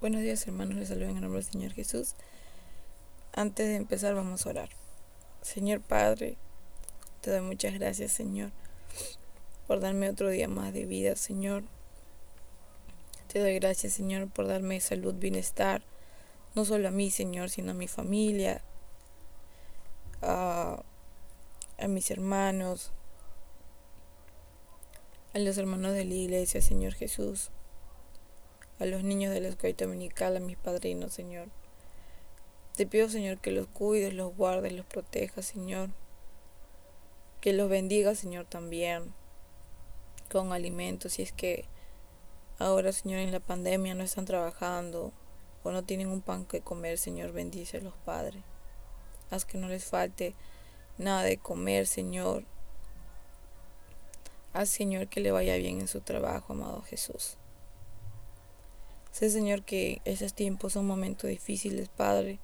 Buenos días hermanos, les saludo en el nombre del Señor Jesús. Antes de empezar vamos a orar. Señor Padre, te doy muchas gracias Señor por darme otro día más de vida Señor. Te doy gracias Señor por darme salud, bienestar, no solo a mí Señor, sino a mi familia, a, a mis hermanos, a los hermanos de la iglesia Señor Jesús a los niños de la escuela dominical, a mis padrinos, Señor. Te pido, Señor, que los cuides, los guardes, los protejas, Señor. Que los bendiga, Señor, también con alimentos. Si es que ahora, Señor, en la pandemia no están trabajando o no tienen un pan que comer, Señor, bendice los padres. Haz que no les falte nada de comer, Señor. Haz, Señor, que le vaya bien en su trabajo, amado Jesús. Sé, Señor, que esos tiempos son momentos difíciles, Padre,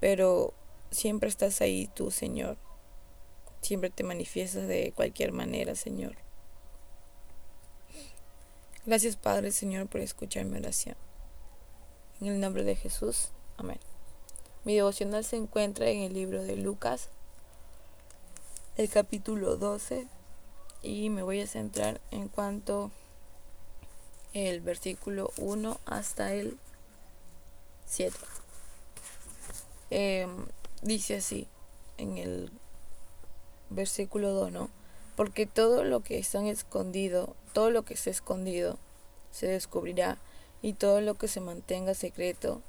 pero siempre estás ahí tú, Señor. Siempre te manifiestas de cualquier manera, Señor. Gracias, Padre, Señor, por escuchar mi oración. En el nombre de Jesús. Amén. Mi devocional se encuentra en el libro de Lucas, el capítulo 12, y me voy a centrar en cuanto el versículo 1 hasta el 7. Em, dice así en el versículo 2, ¿no? Porque todo lo que está escondido, todo lo que está escondido, se descubrirá, y todo lo que se mantenga secreto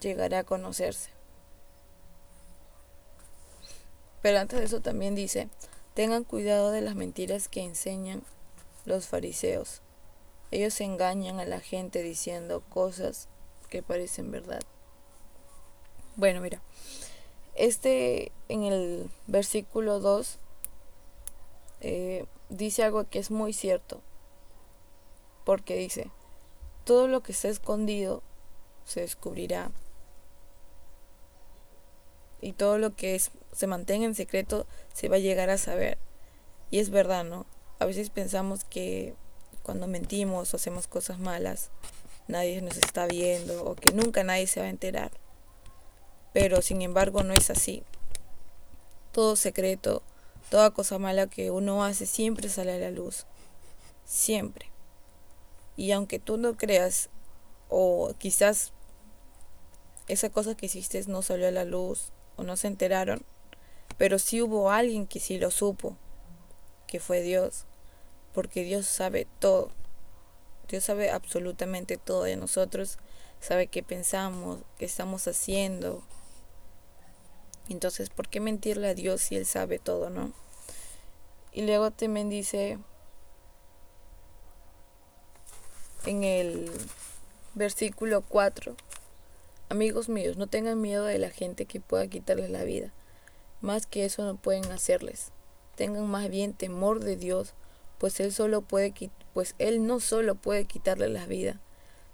llegará a conocerse. Pero antes de eso también dice, tengan cuidado de las mentiras que enseñan los fariseos. Ellos engañan a la gente diciendo cosas que parecen verdad. Bueno, mira, este en el versículo 2 eh, dice algo que es muy cierto, porque dice, todo lo que está escondido se descubrirá y todo lo que es, se mantenga en secreto se va a llegar a saber. Y es verdad, ¿no? A veces pensamos que cuando mentimos o hacemos cosas malas, nadie nos está viendo o que nunca nadie se va a enterar. Pero sin embargo no es así. Todo secreto, toda cosa mala que uno hace siempre sale a la luz. Siempre. Y aunque tú no creas o quizás esa cosa que hiciste no salió a la luz o no se enteraron, pero sí hubo alguien que sí lo supo que fue Dios, porque Dios sabe todo. Dios sabe absolutamente todo de nosotros, sabe qué pensamos, qué estamos haciendo. Entonces, ¿por qué mentirle a Dios si Él sabe todo, no? Y luego también dice en el versículo 4, amigos míos, no tengan miedo de la gente que pueda quitarles la vida, más que eso no pueden hacerles tengan más bien temor de Dios, pues él solo puede pues él no solo puede quitarle la vida,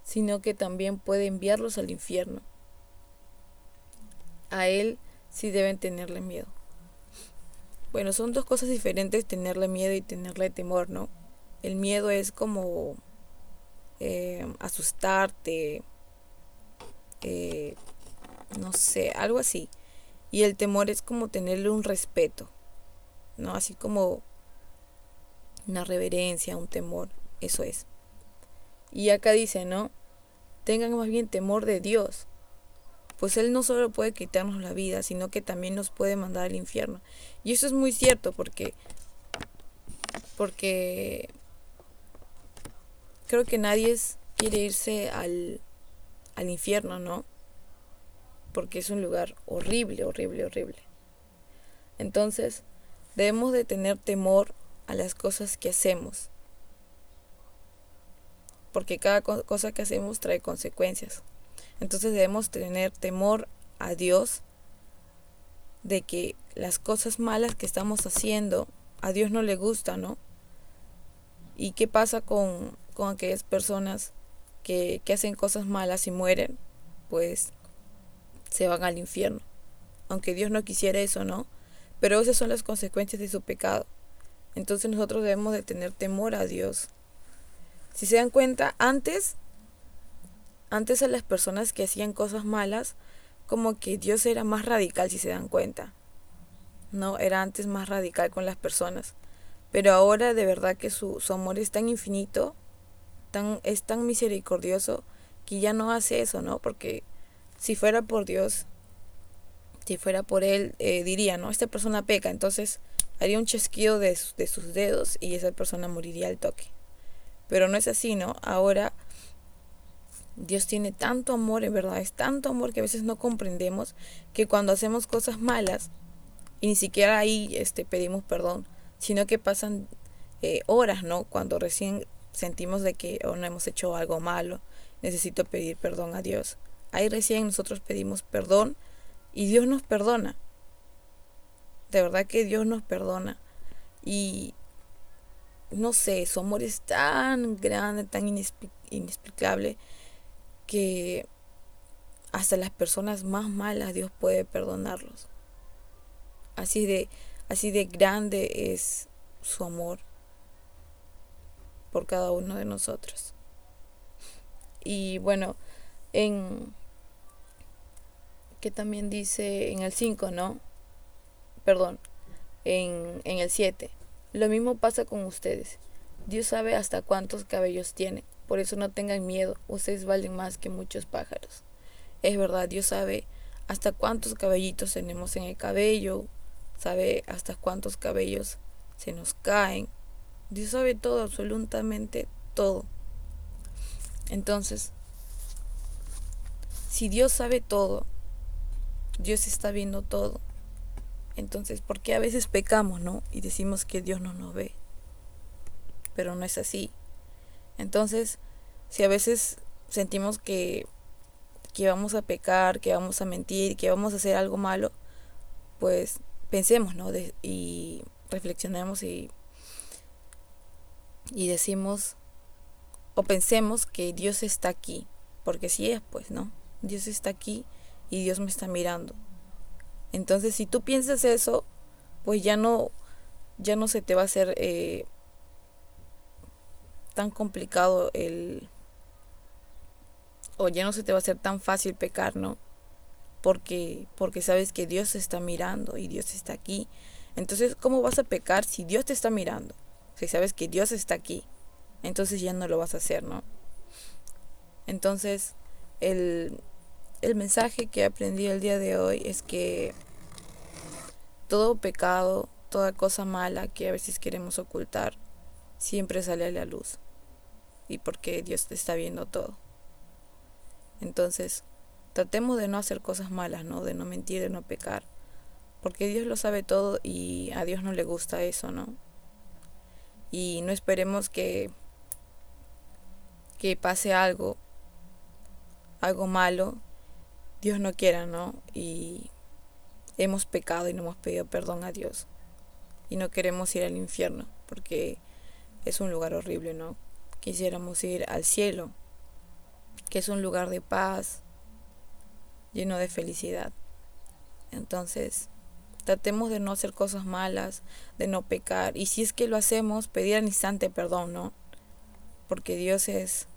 sino que también puede enviarlos al infierno. A él sí deben tenerle miedo. Bueno, son dos cosas diferentes tenerle miedo y tenerle temor, ¿no? El miedo es como eh, asustarte, eh, no sé, algo así. Y el temor es como tenerle un respeto. ¿no? Así como una reverencia, un temor, eso es. Y acá dice, ¿no? Tengan más bien temor de Dios, pues Él no solo puede quitarnos la vida, sino que también nos puede mandar al infierno. Y eso es muy cierto porque, porque creo que nadie quiere irse al, al infierno, ¿no? Porque es un lugar horrible, horrible, horrible. Entonces, Debemos de tener temor a las cosas que hacemos, porque cada cosa que hacemos trae consecuencias. Entonces debemos tener temor a Dios de que las cosas malas que estamos haciendo a Dios no le gusta, ¿no? ¿Y qué pasa con, con aquellas personas que, que hacen cosas malas y mueren? Pues se van al infierno. Aunque Dios no quisiera eso, ¿no? Pero esas son las consecuencias de su pecado. Entonces nosotros debemos de tener temor a Dios. Si se dan cuenta, antes, antes a las personas que hacían cosas malas, como que Dios era más radical, si se dan cuenta. No, era antes más radical con las personas. Pero ahora de verdad que su, su amor es tan infinito, tan, es tan misericordioso, que ya no hace eso, ¿no? Porque si fuera por Dios, si fuera por Él, eh, diría, ¿no? Esta persona peca, entonces haría un chasquido de, sus dedos y esa persona moriría al toque. Pero no es así, ¿no? Ahora Dios tiene tanto amor, en verdad, es tanto amor que a veces no comprendemos que cuando hacemos cosas malas, y ni siquiera ahí este, pedimos perdón, sino que pasan eh, horas, ¿no? Cuando recién sentimos de que oh, no hemos hecho algo malo, necesito pedir perdón a Dios. Ahí recién nosotros pedimos perdón y Dios nos perdona. De verdad que Dios nos perdona. Y no sé, su amor es tan grande, tan inexplicable, que hasta las personas más malas Dios puede perdonarlos. Así de, así de grande es su amor por cada uno de nosotros. Y bueno, en que también dice en el 5, ¿no? Perdón, en, en el 7. Lo mismo pasa con ustedes. Dios sabe hasta cuántos cabellos tiene. Por eso no tengan miedo. Ustedes valen más que muchos pájaros. Es verdad, Dios sabe hasta cuántos cabellitos tenemos en el cabello. Sabe hasta cuántos cabellos se nos caen. Dios sabe todo, absolutamente todo. Entonces, si Dios sabe todo, Dios está viendo todo. Entonces, ¿por qué a veces pecamos, no? Y decimos que Dios no nos ve. Pero no es así. Entonces, si a veces sentimos que, que vamos a pecar, que vamos a mentir, que vamos a hacer algo malo, pues pensemos, ¿no? y reflexionemos y, y decimos, o pensemos que Dios está aquí, porque si es, pues, ¿no? Dios está aquí y Dios me está mirando. Entonces, si tú piensas eso, pues ya no, ya no se te va a hacer eh, tan complicado el, o ya no se te va a hacer tan fácil pecar, ¿no? Porque, porque sabes que Dios te está mirando y Dios está aquí. Entonces, ¿cómo vas a pecar si Dios te está mirando? Si sabes que Dios está aquí, entonces ya no lo vas a hacer, ¿no? Entonces, el, el mensaje que aprendí el día de hoy es que todo pecado, toda cosa mala que a veces queremos ocultar, siempre sale a la luz. Y porque Dios te está viendo todo. Entonces, tratemos de no hacer cosas malas, ¿no? De no mentir, de no pecar. Porque Dios lo sabe todo y a Dios no le gusta eso, ¿no? Y no esperemos que que pase algo algo malo Dios no quiera, ¿no? Y hemos pecado y no hemos pedido perdón a Dios. Y no queremos ir al infierno, porque es un lugar horrible, ¿no? Quisiéramos ir al cielo, que es un lugar de paz, lleno de felicidad. Entonces, tratemos de no hacer cosas malas, de no pecar. Y si es que lo hacemos, pedir al instante perdón, ¿no? Porque Dios es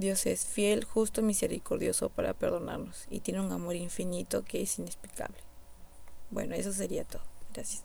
Dios es fiel, justo, misericordioso para perdonarnos y tiene un amor infinito que es inexplicable. Bueno, eso sería todo. Gracias.